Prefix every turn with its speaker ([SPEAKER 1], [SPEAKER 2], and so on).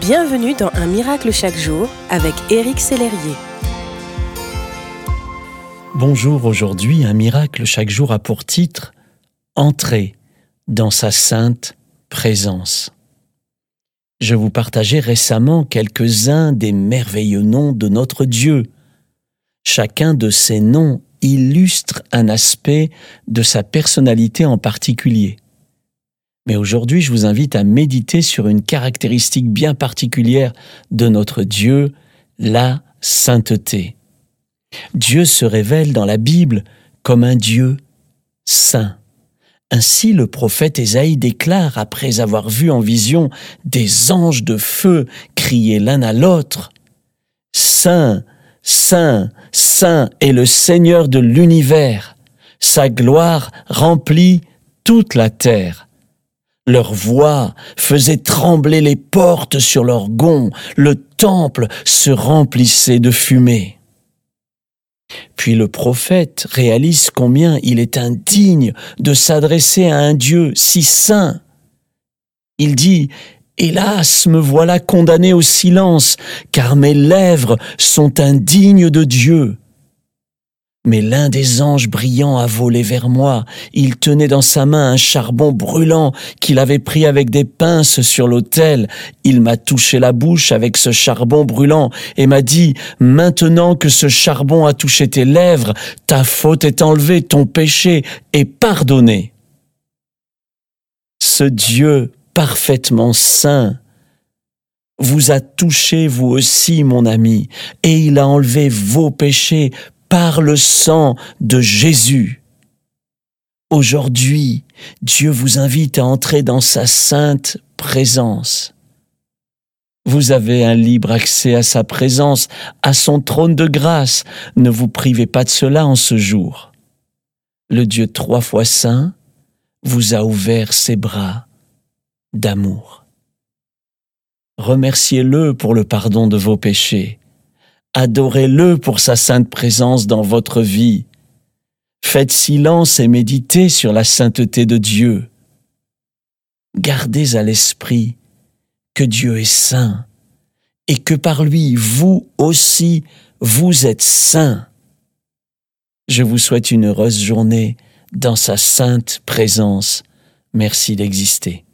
[SPEAKER 1] Bienvenue dans Un miracle chaque jour avec Éric Sellerier.
[SPEAKER 2] Bonjour, aujourd'hui Un miracle chaque jour a pour titre Entrer dans sa sainte présence. Je vous partageais récemment quelques-uns des merveilleux noms de notre Dieu. Chacun de ces noms illustre un aspect de sa personnalité en particulier. Mais aujourd'hui, je vous invite à méditer sur une caractéristique bien particulière de notre Dieu, la sainteté. Dieu se révèle dans la Bible comme un Dieu saint. Ainsi le prophète Ésaïe déclare, après avoir vu en vision des anges de feu crier l'un à l'autre, Saint, Saint, Saint est le Seigneur de l'univers, sa gloire remplit toute la terre. Leur voix faisait trembler les portes sur leurs gonds, le temple se remplissait de fumée. Puis le prophète réalise combien il est indigne de s'adresser à un Dieu si saint. Il dit, Hélas, me voilà condamné au silence, car mes lèvres sont indignes de Dieu. Mais l'un des anges brillants a volé vers moi. Il tenait dans sa main un charbon brûlant qu'il avait pris avec des pinces sur l'autel. Il m'a touché la bouche avec ce charbon brûlant et m'a dit, Maintenant que ce charbon a touché tes lèvres, ta faute est enlevée, ton péché est pardonné. Ce Dieu parfaitement saint vous a touché vous aussi, mon ami, et il a enlevé vos péchés par le sang de Jésus. Aujourd'hui, Dieu vous invite à entrer dans sa sainte présence. Vous avez un libre accès à sa présence, à son trône de grâce. Ne vous privez pas de cela en ce jour. Le Dieu trois fois saint vous a ouvert ses bras d'amour. Remerciez-le pour le pardon de vos péchés Adorez-le pour sa sainte présence dans votre vie. Faites silence et méditez sur la sainteté de Dieu. Gardez à l'esprit que Dieu est saint et que par lui, vous aussi, vous êtes saint. Je vous souhaite une heureuse journée dans sa sainte présence. Merci d'exister.